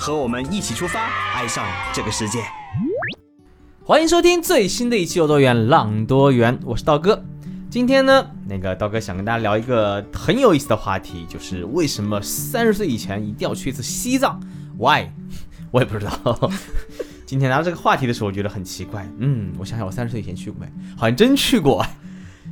和我们一起出发，爱上这个世界。欢迎收听最新的一期《有多远浪多远》，我是道哥。今天呢，那个道哥想跟大家聊一个很有意思的话题，就是为什么三十岁以前一定要去一次西藏？Why？我也不知道。今天拿到这个话题的时候，我觉得很奇怪。嗯，我想想，我三十岁以前去过没？好像真去过。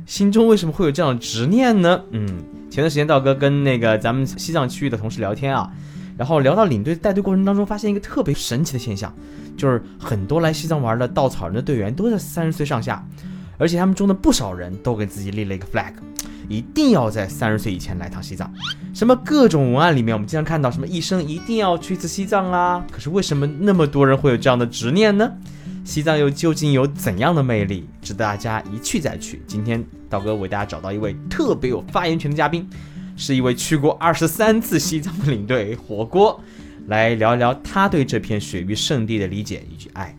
心中为什么会有这样执念呢？嗯，前段时间道哥跟那个咱们西藏区域的同事聊天啊，然后聊到领队带队过程当中，发现一个特别神奇的现象，就是很多来西藏玩的稻草人的队员都在三十岁上下。而且他们中的不少人都给自己立了一个 flag，一定要在三十岁以前来趟西藏。什么各种文案里面，我们经常看到什么一生一定要去一次西藏啊。可是为什么那么多人会有这样的执念呢？西藏又究竟有怎样的魅力，值得大家一去再去？今天道哥为大家找到一位特别有发言权的嘉宾，是一位去过二十三次西藏的领队火锅，来聊一聊他对这片雪域圣地的理解以及爱。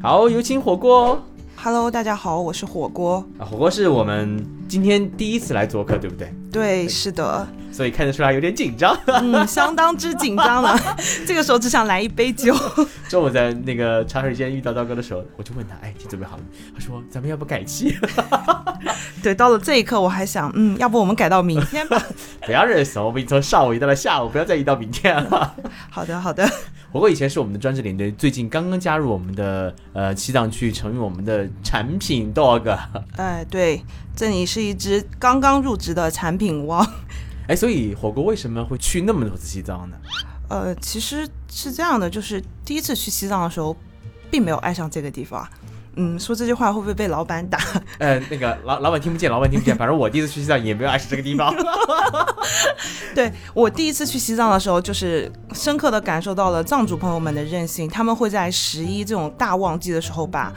好，有请火锅。Hello，大家好，我是火锅啊。火锅是我们今天第一次来做客，对不对？对，是的。所以看得出来有点紧张，嗯，相当之紧张了。这个时候只想来一杯酒。中午在那个茶水间遇到刀哥的时候，我就问他：“哎，你准备好了？”他说：“咱们要不改期？” 对，到了这一刻，我还想，嗯，要不我们改到明天吧？不要认怂，我们从上午移到了下午，不要再移到明天了。好的，好的。火锅以前是我们的专职领队，最近刚刚加入我们的呃西藏区，成为我们的产品 dog。哎，对，这里是一只刚刚入职的产品汪。哎，所以火锅为什么会去那么多次西藏呢？呃，其实是这样的，就是第一次去西藏的时候，并没有爱上这个地方。嗯，说这句话会不会被老板打？呃，那个老老板听不见，老板听不见。反正我第一次去西藏也没有爱上这个地方。对我第一次去西藏的时候，就是深刻的感受到了藏族朋友们的韧性。他们会在十一这种大旺季的时候，把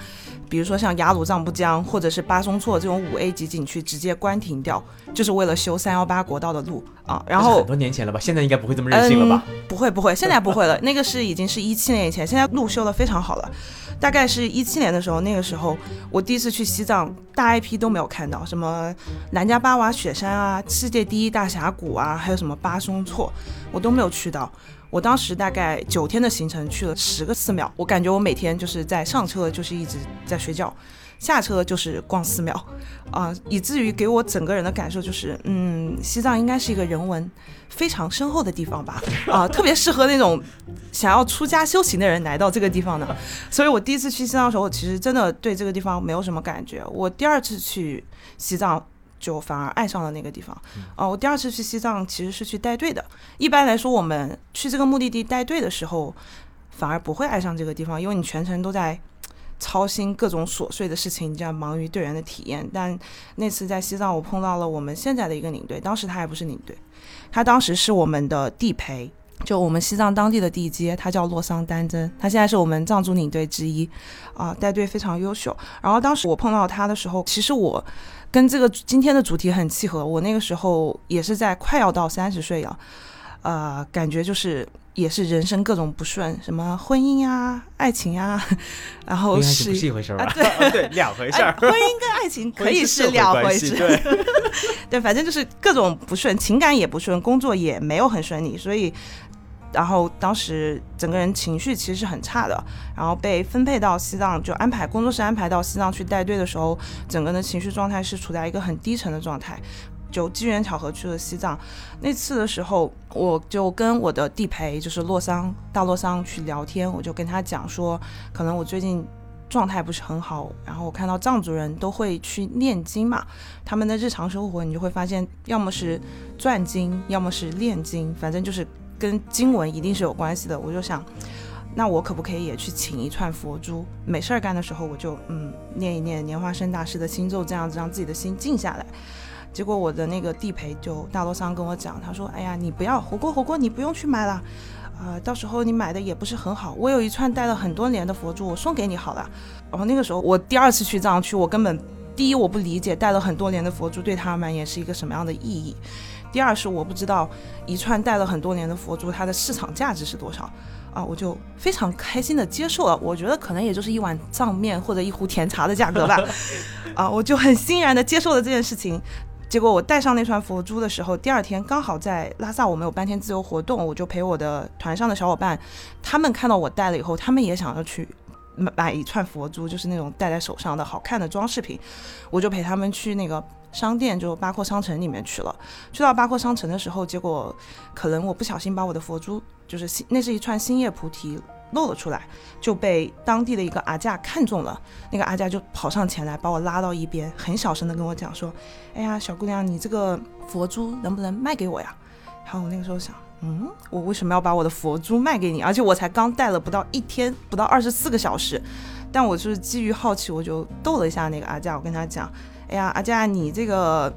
比如说像雅鲁藏布江或者是巴松措这种五 A 级景区直接关停掉，就是为了修三幺八国道的路啊。然后很多年前了吧，现在应该不会这么任性了吧？不会不会，现在不会了。那个是已经是一七年以前，现在路修的非常好了。大概是一七年的时候，那个时候我第一次去西藏，大 IP 都没有看到，什么南迦巴瓦雪山啊，世界第一大峡谷啊，还有什么巴松措，我都没有去到。我当时大概九天的行程去了十个寺庙，我感觉我每天就是在上车就是一直在睡觉。下车就是逛寺庙，啊，以至于给我整个人的感受就是，嗯，西藏应该是一个人文非常深厚的地方吧，啊，特别适合那种想要出家修行的人来到这个地方的。所以我第一次去西藏的时候，其实真的对这个地方没有什么感觉。我第二次去西藏就反而爱上了那个地方。啊，我第二次去西藏其实是去带队的。一般来说，我们去这个目的地带队的时候，反而不会爱上这个地方，因为你全程都在。操心各种琐碎的事情，你这样忙于队员的体验。但那次在西藏，我碰到了我们现在的一个领队，当时他还不是领队，他当时是我们的地陪，就我们西藏当地的地接，他叫洛桑丹真，他现在是我们藏族领队之一，啊，带队非常优秀。然后当时我碰到他的时候，其实我跟这个今天的主题很契合，我那个时候也是在快要到三十岁了，呃，感觉就是。也是人生各种不顺，什么婚姻呀、爱情呀，然后是不是一回事儿吧？对 对，两回事儿。婚姻跟爱情 可以是两回事，对 对，反正就是各种不顺，情感也不顺，工作也没有很顺利，所以，然后当时整个人情绪其实是很差的。然后被分配到西藏，就安排工作室安排到西藏去带队的时候，整个的情绪状态是处在一个很低沉的状态。就机缘巧合去了西藏，那次的时候，我就跟我的地陪，就是洛桑大洛桑去聊天，我就跟他讲说，可能我最近状态不是很好，然后我看到藏族人都会去念经嘛，他们的日常生活你就会发现，要么是转经，要么是念经，反正就是跟经文一定是有关系的。我就想，那我可不可以也去请一串佛珠，没事儿干的时候我就嗯念一念莲花生大师的心咒，这样子让自己的心静下来。结果我的那个地陪就大罗桑跟我讲，他说：“哎呀，你不要火锅火锅，你不用去买了，啊、到时候你买的也不是很好，我有一串戴了很多年的佛珠，我送给你好了。然后那个时候我第二次去藏区，我根本第一我不理解戴了很多年的佛珠对他们也是一个什么样的意义，第二是我不知道一串戴了很多年的佛珠它的市场价值是多少。啊，我就非常开心的接受了，我觉得可能也就是一碗藏面或者一壶甜茶的价格吧，啊，我就很欣然的接受了这件事情。结果我戴上那串佛珠的时候，第二天刚好在拉萨我们有半天自由活动，我就陪我的团上的小伙伴，他们看到我戴了以后，他们也想要去买买一串佛珠，就是那种戴在手上的好看的装饰品，我就陪他们去那个商店，就八廓商城里面去了。去到八廓商城的时候，结果可能我不小心把我的佛珠，就是那是一串星叶菩提露了出来，就被当地的一个阿架看中了。那个阿架就跑上前来，把我拉到一边，很小声的跟我讲说：“哎呀，小姑娘，你这个佛珠能不能卖给我呀？”然后我那个时候想，嗯，我为什么要把我的佛珠卖给你？而且我才刚戴了不到一天，不到二十四个小时。但我就是基于好奇，我就逗了一下那个阿架，我跟他讲：“哎呀，阿架，你这个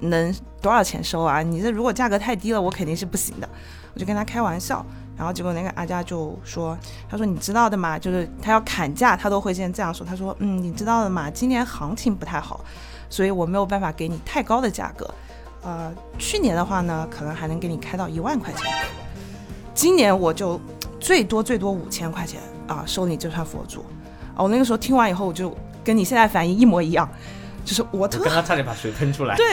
能多少钱收啊？你这如果价格太低了，我肯定是不行的。”我就跟他开玩笑。然后结果那个阿佳就说：“他说你知道的嘛，就是他要砍价，他都会先这样说。他说，嗯，你知道的嘛，今年行情不太好，所以我没有办法给你太高的价格。呃，去年的话呢，可能还能给你开到一万块钱，今年我就最多最多五千块钱啊，收你这串佛珠。啊，我那个时候听完以后，我就跟你现在反应一模一样，就是我我特刚刚差点把水喷出来。对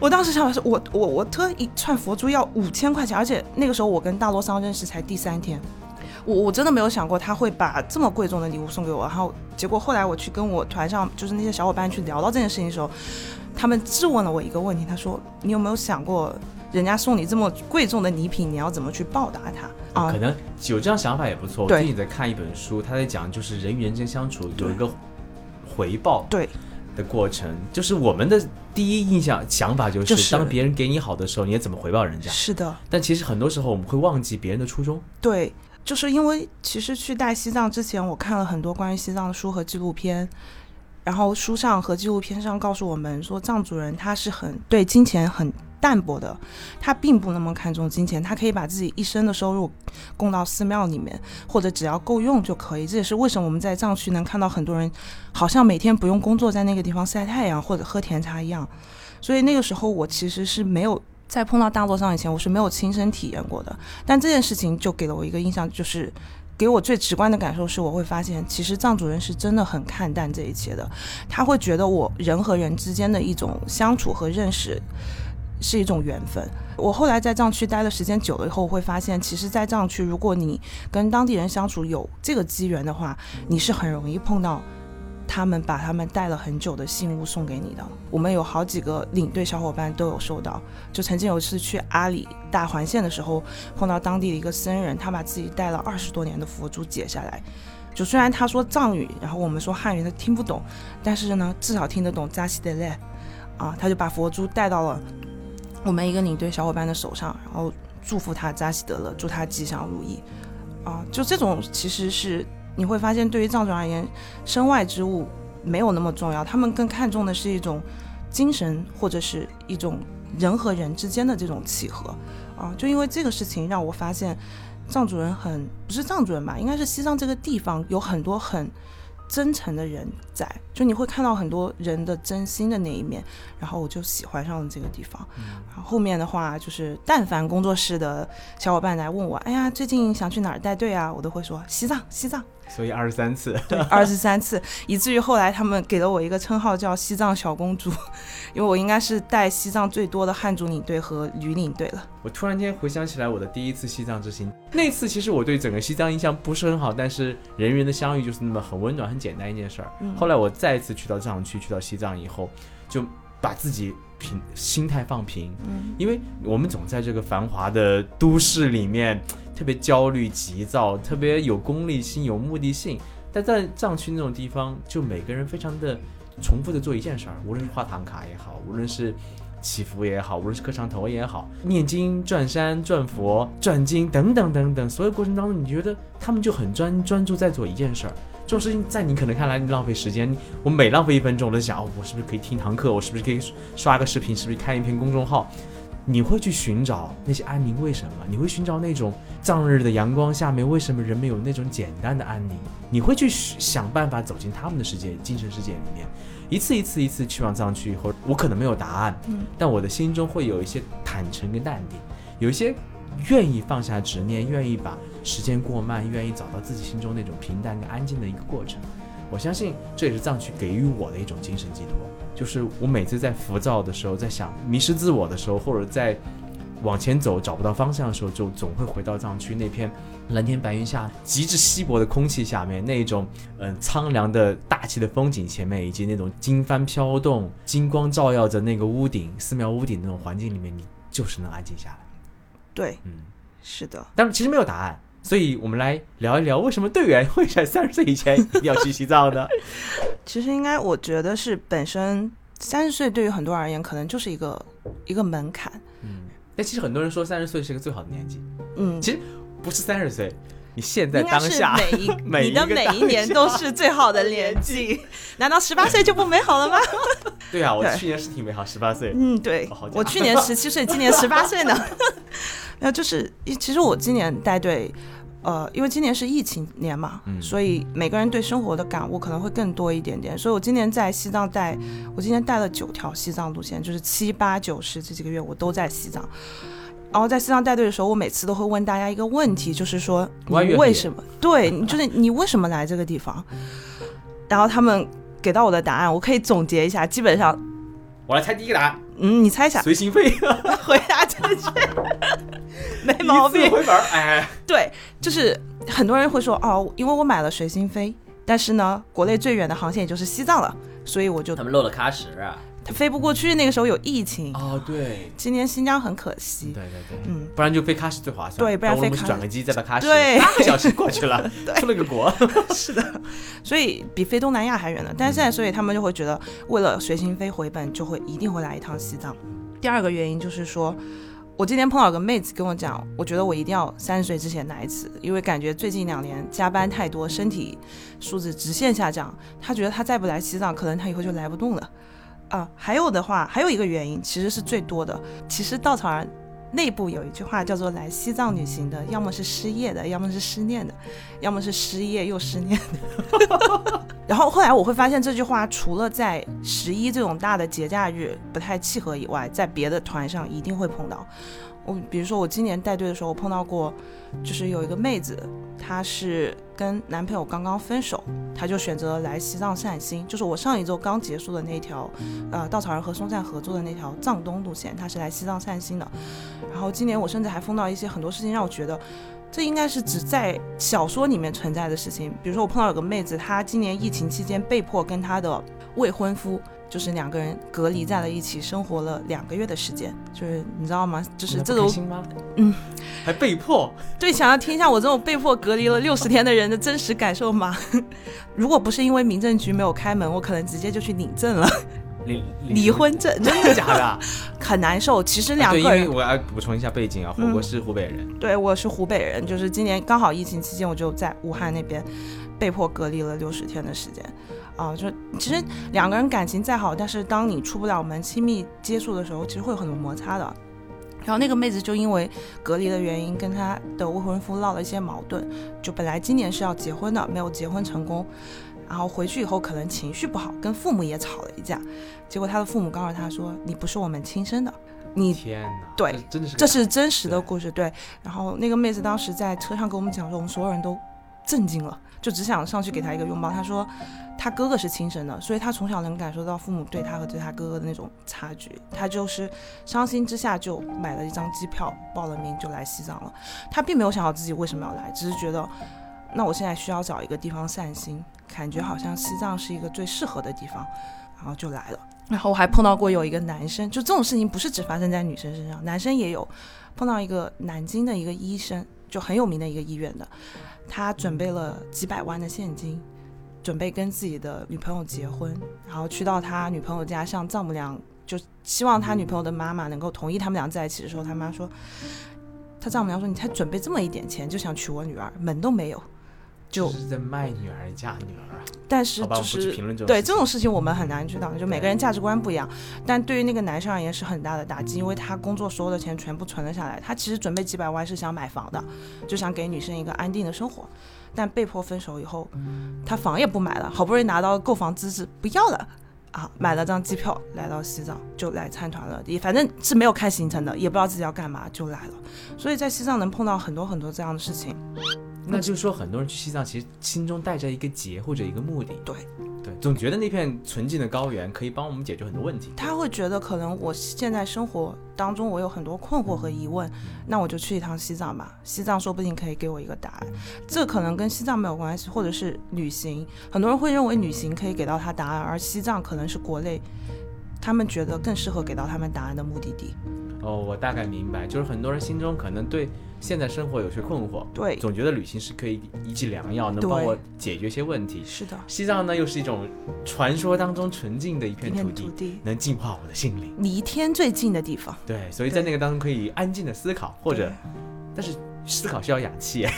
我当时想的是，我我我特一串佛珠要五千块钱，而且那个时候我跟大罗桑认识才第三天，我我真的没有想过他会把这么贵重的礼物送给我。然后结果后来我去跟我团上就是那些小伙伴去聊到这件事情的时候，他们质问了我一个问题，他说你有没有想过，人家送你这么贵重的礼品，你要怎么去报答他啊可？能有这样想法也不错。我对最近在看一本书，他在讲就是人与人之间相处有一个回报对的过程，就是我们的第一印象想法就是，就是当别人给你好的时候，你也怎么回报人家。是的，但其实很多时候我们会忘记别人的初衷。对，就是因为其实去带西藏之前，我看了很多关于西藏的书和纪录片，然后书上和纪录片上告诉我们说，藏族人他是很对金钱很淡薄的，他并不那么看重金钱，他可以把自己一生的收入供到寺庙里面，或者只要够用就可以。这也是为什么我们在藏区能看到很多人好像每天不用工作，在那个地方晒太阳或者喝甜茶一样。所以那个时候我其实是没有在碰到大洛桑以前，我是没有亲身体验过的。但这件事情就给了我一个印象，就是给我最直观的感受是，我会发现其实藏族人是真的很看淡这一切的，他会觉得我人和人之间的一种相处和认识。是一种缘分。我后来在藏区待的时间久了以后，会发现，其实，在藏区，如果你跟当地人相处有这个机缘的话，你是很容易碰到他们把他们带了很久的信物送给你的。我们有好几个领队小伙伴都有收到。就曾经有一次去阿里大环线的时候，碰到当地的一个僧人，他把自己带了二十多年的佛珠解下来。就虽然他说藏语，然后我们说汉语，他听不懂，但是呢，至少听得懂扎西德勒，啊，他就把佛珠带到了我们一个领队小伙伴的手上，然后祝福他扎西德勒，祝他吉祥如意，啊，就这种其实是你会发现，对于藏族而言，身外之物没有那么重要，他们更看重的是一种精神或者是一种人和人之间的这种契合，啊，就因为这个事情让我发现，藏族人很不是藏族人吧，应该是西藏这个地方有很多很真诚的人在，就你会看到很多人的真心的那一面，然后我就喜欢上了这个地方。然后后面的话就是，但凡工作室的小伙伴来问我，哎呀，最近想去哪儿带队啊，我都会说西藏，西藏。所以二十三次，对，二十三次，以至于后来他们给了我一个称号叫西藏小公主，因为我应该是带西藏最多的汉族领队和女领队了。我突然间回想起来我的第一次西藏之行，那次其实我对整个西藏印象不是很好，但是人与人的相遇就是那么很温暖、很简单一件事儿。嗯后来我再一次去到藏区，去到西藏以后，就把自己平心态放平，嗯因为我们总在这个繁华的都市里面，特别焦虑、急躁，特别有功利心、有目的性。但在藏区那种地方，就每个人非常的重复的做一件事儿，无论是画唐卡也好，无论是祈福也好，无论是磕长头也好，念经、转山、转佛、转经等等等等，所有过程当中，你觉得他们就很专专注在做一件事儿。这种事情在你可能看来浪费时间，我每浪费一分钟，我都想，哦，我是不是可以听堂课？我是不是可以刷个视频？是不是看一篇公众号？你会去寻找那些安宁，为什么？你会寻找那种藏日的阳光下面，为什么人们有那种简单的安宁？你会去想办法走进他们的世界、精神世界里面。一次一次一次去往藏区以后，我可能没有答案，嗯，但我的心中会有一些坦诚跟淡定，有一些愿意放下执念，愿意把时间过慢，愿意找到自己心中那种平淡跟安静的一个过程。我相信这也是藏区给予我的一种精神寄托。就是我每次在浮躁的时候，在想迷失自我的时候，或者在往前走找不到方向的时候，就总会回到藏区那片蓝天白云下、极致稀薄的空气下面，那一种嗯苍凉的大气的风景前面，以及那种经幡飘动、金光照耀着那个屋顶、寺庙屋顶那种环境里面，你就是能安静下来。对，嗯，是的。但其实没有答案，所以我们来聊一聊为什么队员会在三十岁以前一定要去西藏呢？其实应该，我觉得是本身三十岁对于很多人而言，可能就是一个一个门槛。嗯，但其实很多人说三十岁是一个最好的年纪，嗯，其实不是三十岁，你现在当下每一 每你的每一年都是最好的年纪。难道十八岁就不美好了吗？对啊，我去年是挺美好，十八岁。嗯，对哦，我去年十七岁，今年十八岁呢。那就是，其实我今年带队，呃，因为今年是疫情年嘛，嗯所以每个人对生活的感悟可能会更多一点点。所以我今年在西藏带，我今年带了九条西藏路线，就是七八九十这几个月我都在西藏。然后在西藏带队的时候，我每次都会问大家一个问题，就是说你为什么？对，你就是你为什么来这个地方？然后他们给到我的答案，我可以总结一下，基本上，我来猜第一个答案，嗯，你猜一下，随心飞，回答正确，没毛病。回本儿，哎，对，就是很多人会说哦，因为我买了随心飞，但是呢，国内最远的航线也就是西藏了，所以我就他们漏了喀什啊，飞不过去。那个时候有疫情，哦，对，今年新疆很可惜。对对对，嗯，不然就飞喀什最划算，对不然飞转个机再到喀什，对八个小时过去了，出了个国，是的所以比飞东南亚还远呢。但是现在，所以他们就会觉得，为了随心飞回本，就会一定会来一趟西藏。第二个原因就是说，我今天碰到有个妹子跟我讲，我觉得我一定要三十岁之前来一次，因为感觉最近两年加班太多，身体素质直线下降。她觉得她再不来西藏，可能她以后就来不动了。啊，还有的话，还有一个原因，其实是最多的。其实稻草人内部有一句话叫做“来西藏旅行的，要么是失业的，要么是失恋的，要么是失业又失恋的”。然后后来我会发现这句话除了在十一这种大的节假日不太契合以外，在别的团上一定会碰到。我比如说我今年带队的时候，我碰到过，就是有一个妹子，她是跟男朋友刚刚分手，她就选择来西藏散心，就是我上一周刚结束的那条，呃，稻草人和松赞合作的那条藏东路线，她是来西藏散心的。然后今年我甚至还碰到一些很多事情，让我觉得这应该是只在小说里面存在的事情。比如说我碰到有个妹子，她今年疫情期间被迫跟她的未婚夫。就是两个人隔离在了一起，生活了两个月的时间，就是你知道吗？就是这种？嗯，还被迫，对，想要听一下我这种被迫隔离了六十天的人的真实感受吗？如果不是因为民政局没有开门，我可能直接就去领证了，离 离婚证，真的假的啊？很难受。其实两对，因个人，为我要补充一下背景啊，火锅嗯是湖北人，对我是湖北人，就是今年刚好疫情期间，我就在武汉那边被迫隔离了六十天的时间。啊，就其实两个人感情再好，但是当你出不了门、亲密接触的时候，其实会有很多摩擦的。然后那个妹子就因为隔离的原因，跟她的未婚夫闹了一些矛盾，就本来今年是要结婚的，没有结婚成功。然后回去以后可能情绪不好，跟父母也吵了一架。结果她的父母告诉她说：“你不是我们亲生的，你天哪，对这真的是这是真实的故事，对。然后那个妹子当时在车上跟我们讲说，我们所有人都震惊了，就只想上去给他一个拥抱。他说，他哥哥是亲生的，所以他从小能感受到父母对他和对他哥哥的那种差距。他就是伤心之下就买了一张机票，报了名就来西藏了。他并没有想到自己为什么要来，只是觉得，那我现在需要找一个地方散心，感觉好像西藏是一个最适合的地方，然后就来了。然后我还碰到过有一个男生，就这种事情不是只发生在女生身上，男生也有。碰到一个南京的一个医生，就很有名的一个医院的，他准备了几百万的现金，准备跟自己的女朋友结婚，然后去到他女朋友家向丈母娘，就希望他女朋友的妈妈能够同意他们俩在一起的时候，他妈说，他丈母娘说你才准备这么一点钱就想娶我女儿，门都没有。就是在卖女儿嫁女儿啊？但是，就是这对这种事情我们很难知道，就每个人价值观不一样。但对于那个男生而言是很大的打击，因为他工作所有的钱全部存了下来，他其实准备几百万是想买房的，就想给女生一个安定的生活。但被迫分手以后，他房也不买了，好不容易拿到购房资质，不要了。啊，买了张机票来到西藏，就来参团了。也反正是没有看行程的，也不知道自己要干嘛，就来了。所以在西藏能碰到很多很多这样的事情。那就是说，很多人去西藏其实心中带着一个结或者一个目的，对对，总觉得那片纯净的高原可以帮我们解决很多问题。他会觉得可能我现在生活当中我有很多困惑和疑问，那我就去一趟西藏吧，西藏说不定可以给我一个答案。这可能跟西藏没有关系，或者是旅行，很多人会认为旅行可以给到他答案，而西藏可能是国内他们觉得更适合给到他们答案的目的地。哦，我大概明白，就是很多人心中可能对现在生活有些困惑，对，总觉得旅行是可以一剂良药，能帮我解决一些问题。是的，西藏呢，又是一种传说当中纯净的一一片土地，土地，能净化我的心灵。离天最近的地方。对，所以在那个当中可以安静的思考，或者，但是思考需要氧气。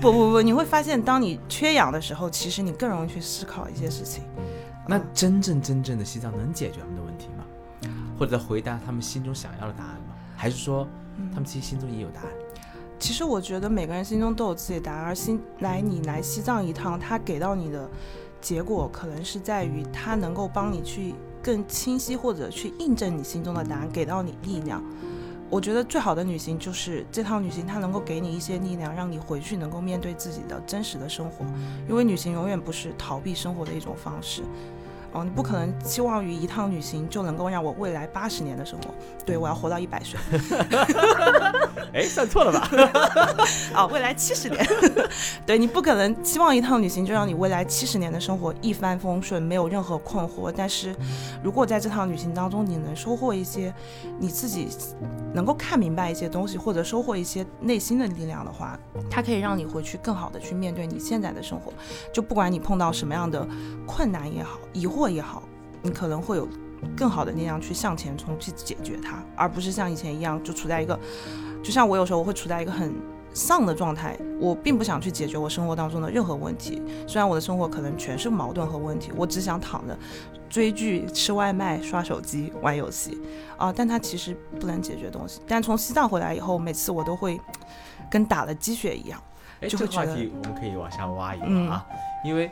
不不不，你会发现，当你缺氧的时候，其实你更容易去思考一些事情。那真正真正的西藏能解决他们的问题吗？或者回答他们心中想要的答案吗？还是说嗯他们其实心中也有答案？其实我觉得每个人心中都有自己的答案，而新来你来西藏一趟，他给到你的结果可能是在于他能够帮你去更清晰或者去印证你心中的答案，给到你力量。我觉得最好的旅行就是这趟旅行，它能够给你一些力量，让你回去能够面对自己的真实的生活。因为旅行永远不是逃避生活的一种方式。哦，你不可能期望于一趟旅行就能够让我未来八十年的生活，对我要活到一百岁。哎，算错了吧？啊，未来七十年，对你不可能期望一趟旅行就让你未来七十年的生活一帆风顺，没有任何困惑。但是，如果在这趟旅行当中你能收获一些你自己能够看明白一些东西，或者收获一些内心的力量的话，它可以让你回去更好的去面对你现在的生活。就不管你碰到什么样的困难也好，疑惑也好，你可能会有更好的力量去向前冲，去解决它，而不是像以前一样就处在一个，就像我有时候我会处在一个很丧的状态，我并不想去解决我生活当中的任何问题。虽然我的生活可能全是矛盾和问题，我只想躺着追剧、吃外卖、刷手机、玩游戏啊、但它其实不能解决东西。但从西藏回来以后，每次我都会跟打了鸡血一样。哎，这个话题我们可以往下挖一嗯挖啊，因为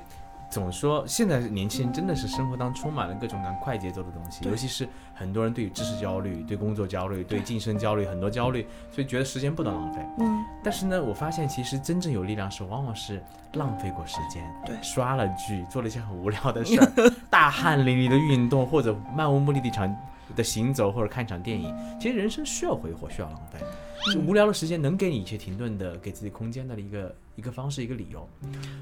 总说现在年轻人真的是生活当中充满了各种各样快节奏的东西，尤其是很多人对于知识焦虑、对工作焦虑、对晋升焦虑，很多焦虑，所以觉得时间不能浪费。嗯，但是呢，我发现其实真正有力量是往往是浪费过时间，对刷了剧，做了一些很无聊的事儿，大汗淋漓的运动，或者漫无目的的一场的行走，或者看一场电影。其实人生需要挥霍，需要浪费。无聊的时间能给你一些停顿的，给自己空间的一个一个方式，一个理由。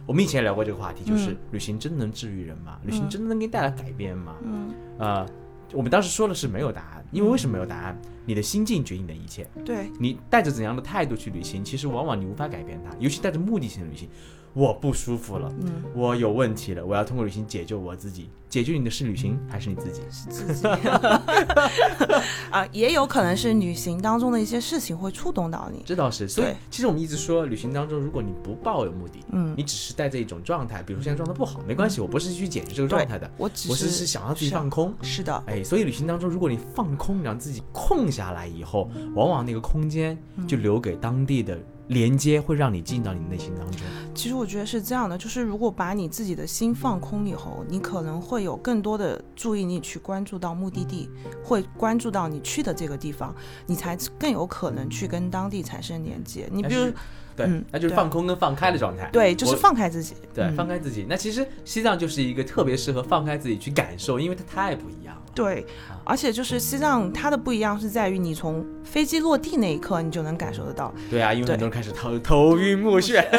我们以前也聊过这个话题，就是嗯旅行真的能治愈人吗？旅行嗯真的能给你带来改变吗？嗯，呃，我们当时说的是没有答案，因为为什么没有答案？你的心境决定的一切。对，你带着怎样的态度去旅行，其实往往你无法改变它，尤其带着目的性的旅行。我不舒服了，嗯，我有问题了，我要通过旅行解救我自己。解救你的是旅行还是你自己？是自己 啊，也有可能是旅行当中的一些事情会触动到你。这倒是。所以其实我们一直说，旅行当中，如果你不抱有目的，嗯你只是带着一种状态，比如说现在状态不好，没关系，我不是去解决这个状态的，我只我是想要自己放空。是的，哎，所以旅行当中，如果你放空，让自己空下来以后，往往那个空间就留给当地的连接，会让你进到你内心当中。其实我觉得是这样的，就是如果把你自己的心放空以后，你可能会有更多的注意力去关注到目的地，会关注到你去的这个地方，你才更有可能去跟当地产生连接。你比如对，嗯那就是放空跟放开的状态。对，就是放开自己，对，嗯放开自己。那其实西藏就是一个特别适合放开自己去感受，因为它太不一样了。对，而且就是西藏它的不一样是在于你从飞机落地那一刻，你就能感受得到。对啊，因为对很多人开始头头晕目眩。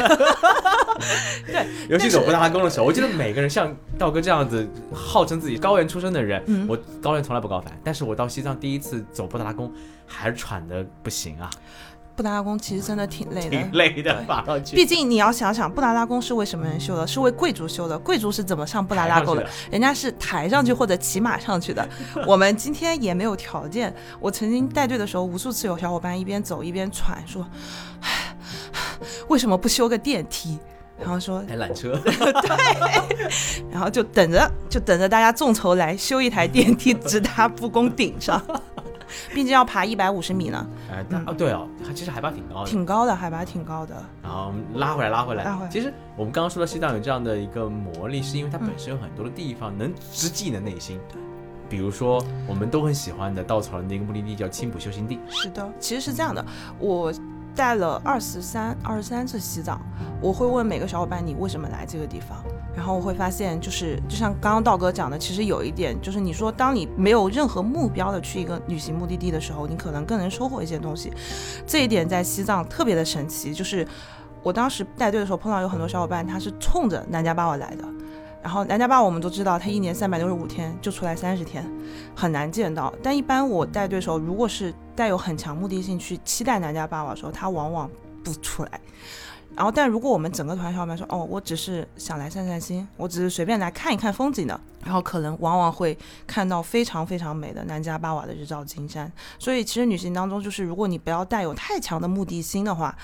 对，尤其是走布达拉宫的时候，我记得每个人像道哥这样子号称自己高原出身的人，嗯我高原从来不高反，但是我到西藏第一次走布达拉宫，还是喘的不行啊，布达拉宫其实真的挺累的 挺，累的，爬上去。毕竟你要想想，布达拉宫是为什么人修的？是为贵族修的。贵族是怎么上布达拉宫的？人家是抬上去或者骑马上去的。我们今天也没有条件。我曾经带队的时候，无数次有小伙伴一边走一边喘，说：“唉 为什么不修个电梯？然后说，还缆车，对然后就等着，就等着大家众筹来修一台电梯，直达故宫顶上，毕竟要爬一百五十米呢，哎，但哦对哦，它其实海拔挺高的。挺高的，海拔挺高的。然后拉回来，拉回来。拉回来其实我们刚刚说到西藏有这样的一个魔力，是因为它本身有很多的地方能直击你的内心。比如说我们都很喜欢的稻草人的一个目的地叫青浦修行地。是的，其实是这样的，我带了二十三二十三次西藏，我会问每个小伙伴你为什么来这个地方，然后我会发现就是就像刚刚道哥讲的，其实有一点就是你说当你没有任何目标的去一个旅行目的地的时候，你可能更能收获一些东西，这一点在西藏特别的神奇，就是我当时带队的时候碰到有很多小伙伴他是冲着南迦巴瓦来的。然后南迦巴瓦我们都知道，他一年三百六十五天就出来三十天，很难见到。但一般我带队的时候，如果是带有很强目的性去期待南迦巴瓦的时候，他往往不出来。然后，但如果我们整个团小伙伴说，哦，我只是想来散散心，我只是随便来看一看风景的，然后可能往往会看到非常非常美的南迦巴瓦的日照金山。所以，其实旅行当中，就是如果你不要带有太强的目的心的话，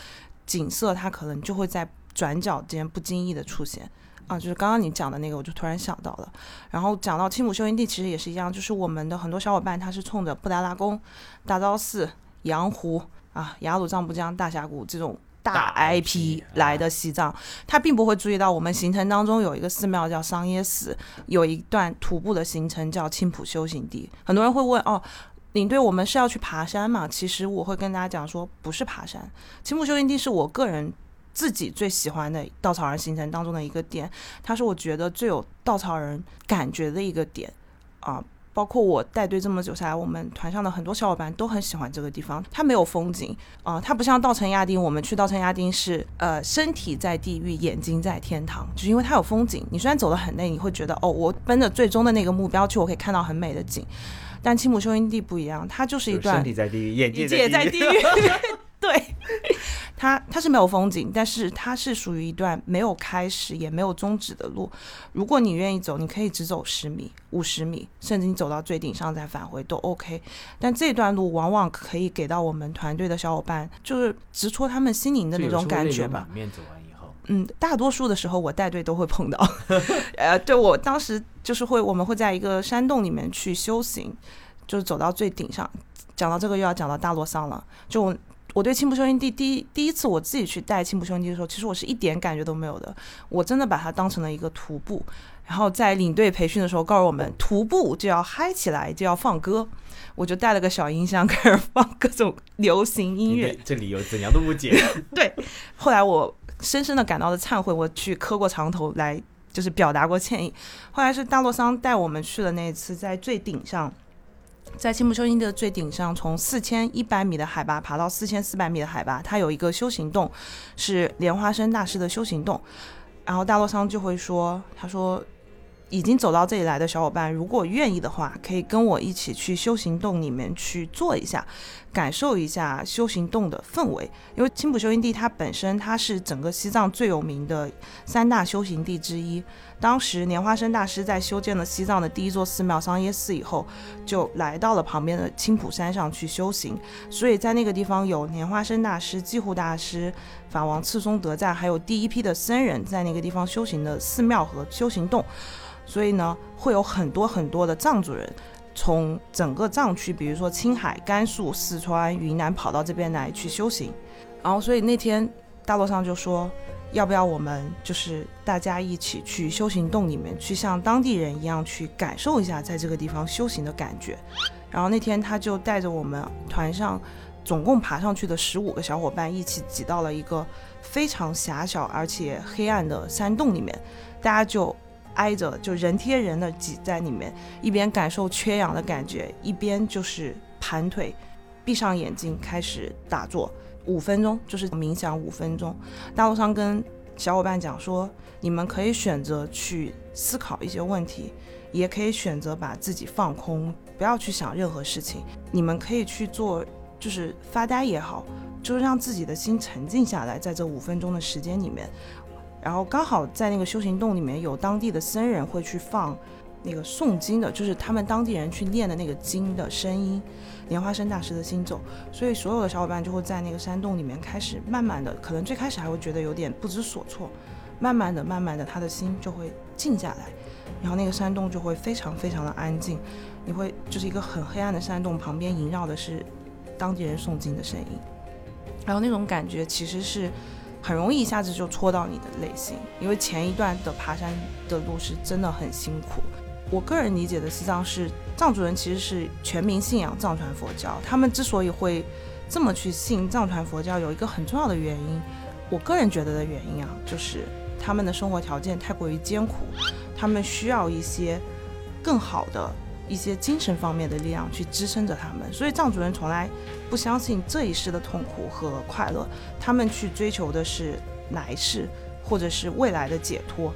景色它可能就会在转角间不经意的出现。啊，就是刚刚你讲的那个，我就突然想到了。然后讲到青浦修行地，其实也是一样，就是我们的很多小伙伴，他是冲着布达拉宫、大昭寺、羊湖啊、雅鲁藏布江、大峡谷这种大 IP 来的西藏，他并不会注意到我们行程当中有一个寺庙叫桑耶寺，有一段徒步的行程叫青浦修行地。很多人会问哦。领队，我们是要去爬山嘛？其实我会跟大家讲说，不是爬山。青浦修行地是我个人自己最喜欢的稻草人行程当中的一个点，它是我觉得最有稻草人感觉的一个点啊。包括我带队这么久下来，我们团上的很多小伙伴都很喜欢这个地方。它没有风景啊，它不像稻城亚丁。我们去稻城亚丁是呃身体在地狱，眼睛在天堂，就是因为它有风景。你虽然走得很累，你会觉得哦，我奔着最终的那个目标去，我可以看到很美的景。但青浦修行地不一样，它就是一段身体在地狱，眼睛也在地地狱。对，它它是没有风景，但是它是属于一段没有开始也没有终止的路。如果你愿意走，你可以只走十米、五十米，甚至你走到最顶上再返回都 OK。但这段路往往可以给到我们团队的小伙伴，就是直戳他们心灵的那种感觉吧。面走完以后，嗯，大多数的时候我带队都会碰到。呃，对我当时就是会，我们会在一个山洞里面去修行，就是走到最顶上。讲到这个又要讲到大洛桑了，就我我对青浦修行地第一第一次我自己去带青浦修行地的时候，其实我是一点感觉都没有的，我真的把它当成了一个徒步。然后在领队培训的时候告诉我们，徒步就要嗨起来，就要放歌，我就带了个小音箱开始放各种流行音乐。这里有怎样的误解？对，后来我深深的感到了忏悔，我去磕过长头来，就是表达过歉意。后来是大洛桑带我们去了那一次，在最顶上。在青木修行的最顶上，从四千一百米的海拔爬到四千四百米的海拔，它有一个修行洞，是莲花生大师的修行洞。然后大洛桑就会说：“他说，已经走到这里来的小伙伴，如果愿意的话，可以跟我一起去修行洞里面去坐一下，感受一下修行洞的氛围。因为青浦修行地它本身它是整个西藏最有名的三大修行地之一。”当时莲花生大师在修建了西藏的第一座寺庙桑耶寺以后，就来到了旁边的青浦山上去修行。所以在那个地方有莲花生大师、济护大师、法王次松德赞，还有第一批的僧人在那个地方修行的寺庙和修行洞。所以呢，会有很多很多的藏族人从整个藏区，比如说青海、甘肃、四川、云南跑到这边来去修行。然后，所以那天大洛桑就说。要不要我们就是大家一起去修行洞里面，去像当地人一样去感受一下在这个地方修行的感觉？然后那天他就带着我们团上总共爬上去的十五个小伙伴一起挤到了一个非常狭小而且黑暗的山洞里面，大家就挨着就人贴人的挤在里面，一边感受缺氧的感觉，一边就是盘腿，闭上眼睛开始打坐。五分钟就是冥想五分钟。大陆上跟小伙伴讲说，你们可以选择去思考一些问题，也可以选择把自己放空，不要去想任何事情。你们可以去做，就是发呆也好，就是让自己的心沉静下来，在这五分钟的时间里面。然后刚好在那个修行洞里面有当地的僧人会去放那个诵经的，就是他们当地人去念的那个经的声音。莲花生大师的心咒，所以所有的小伙伴就会在那个山洞里面开始慢慢的，可能最开始还会觉得有点不知所措，慢慢的、慢慢的，他的心就会静下来，然后那个山洞就会非常非常的安静，你会就是一个很黑暗的山洞，旁边萦绕的是当地人诵经的声音，然后那种感觉其实是很容易一下子就戳到你的内心，因为前一段的爬山的路是真的很辛苦。我个人理解的西藏是藏族人其实是全民信仰藏传佛教，他们之所以会这么去信藏传佛教，有一个很重要的原因，我个人觉得的原因啊，就是他们的生活条件太过于艰苦，他们需要一些更好的一些精神方面的力量去支撑着他们，所以藏族人从来不相信这一世的痛苦和快乐，他们去追求的是来世或者是未来的解脱。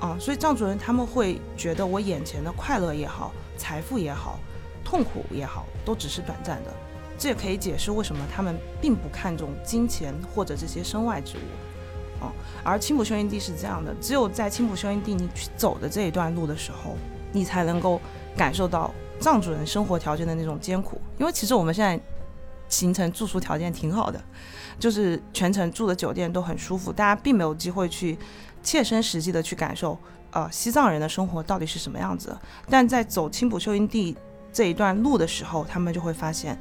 啊，所以藏族人他们会觉得我眼前的快乐也好，财富也好，痛苦也好，都只是短暂的。这也可以解释为什么他们并不看重金钱或者这些身外之物。啊，而青浦修营地是这样的，只有在青浦修营地你去走的这一段路的时候，你才能够感受到藏族人生活条件的那种艰苦。因为其实我们现在行程住宿条件挺好的，就是全程住的酒店都很舒服，大家并没有机会去。切身实际的去感受，呃，西藏人的生活到底是什么样子？但在走青浦秀英地这一段路的时候，他们就会发现。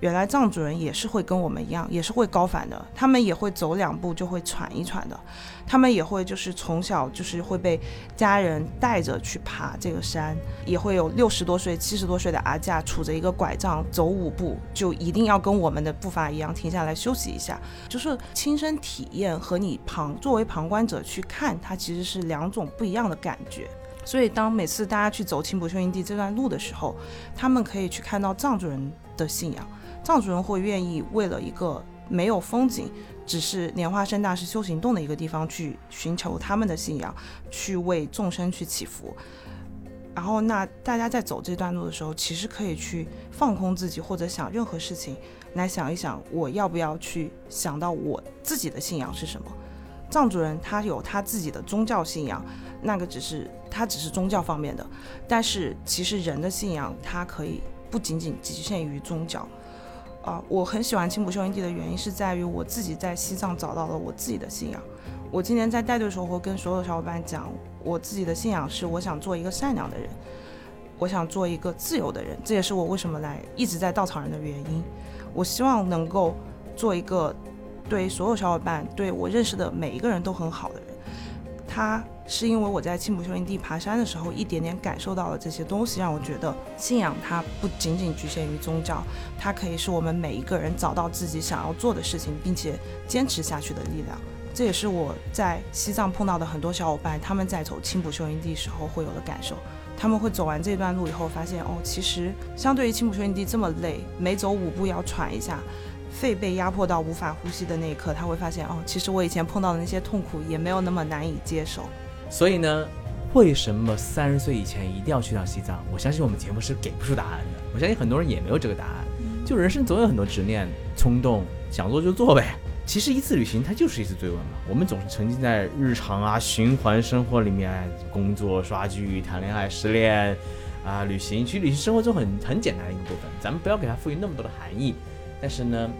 原来藏族人也是会跟我们一样，也是会高反的。他们也会走两步就会喘一喘的，他们也会就是从小就是会被家人带着去爬这个山，也会有六十多岁、七十多岁的阿架杵着一个拐杖走五步，就一定要跟我们的步伐一样停下来休息一下。就是亲身体验和你旁作为旁观者去看，它其实是两种不一样的感觉。所以当每次大家去走青浦秀营地这段路的时候，他们可以去看到藏族人的信仰。藏族人会愿意为了一个没有风景，只是莲花生大师修行洞的一个地方去寻求他们的信仰，去为众生去祈福。然后，那大家在走这段路的时候，其实可以去放空自己，或者想任何事情，来想一想，我要不要去想到我自己的信仰是什么？藏族人他有他自己的宗教信仰，那个只是他只是宗教方面的，但是其实人的信仰，它可以不仅仅局限于宗教。啊，我很喜欢青浦修营地的原因是在于我自己在西藏找到了我自己的信仰。我今年在带队的时候会跟所有小伙伴讲，我自己的信仰是我想做一个善良的人，我想做一个自由的人，这也是我为什么来一直在稻草人的原因。我希望能够做一个对所有小伙伴、对我认识的每一个人都很好的人。他。是因为我在青浦修营地爬山的时候，一点点感受到了这些东西，让我觉得信仰它不仅仅局限于宗教，它可以是我们每一个人找到自己想要做的事情，并且坚持下去的力量。这也是我在西藏碰到的很多小伙伴，他们在走青浦修营地时候会有的感受。他们会走完这段路以后，发现哦，其实相对于青浦修营地这么累，每走五步要喘一下，肺被压迫到无法呼吸的那一刻，他会发现哦，其实我以前碰到的那些痛苦也没有那么难以接受。所以呢，为什么三十岁以前一定要去趟西藏？我相信我们节目是给不出答案的。我相信很多人也没有这个答案。就人生总有很多执念、冲动，想做就做呗。其实一次旅行它就是一次追问嘛。我们总是沉浸在日常啊、循环生活里面，工作、刷剧、谈恋爱、失恋啊、旅行。其实旅行生活中很很简单的一个部分，咱们不要给它赋予那么多的含义。但是呢，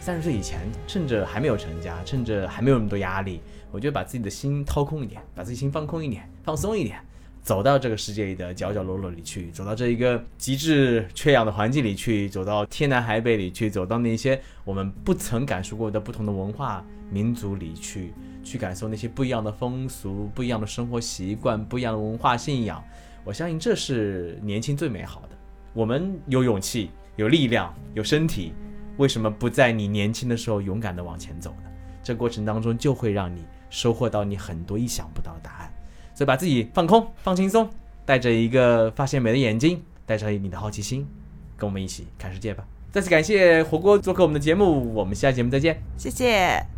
三十岁以前，趁着还没有成家，趁着还没有那么多压力。我觉得把自己的心掏空一点，把自己心放空一点，放松一点，走到这个世界里的角角落落里去，走到这一个极致缺氧的环境里去，走到天南海北里去，走到那些我们不曾感受过的不同的文化民族里去，去感受那些不一样的风俗、不一样的生活习惯、不一样的文化信仰。我相信这是年轻最美好的。我们有勇气、有力量、有身体，为什么不在你年轻的时候勇敢地往前走呢？这过程当中就会让你。收获到你很多意想不到的答案，所以把自己放空、放轻松，带着一个发现美的眼睛，带着你的好奇心，跟我们一起看世界吧。再次感谢火锅做客我们的节目，我们下期节目再见，谢谢。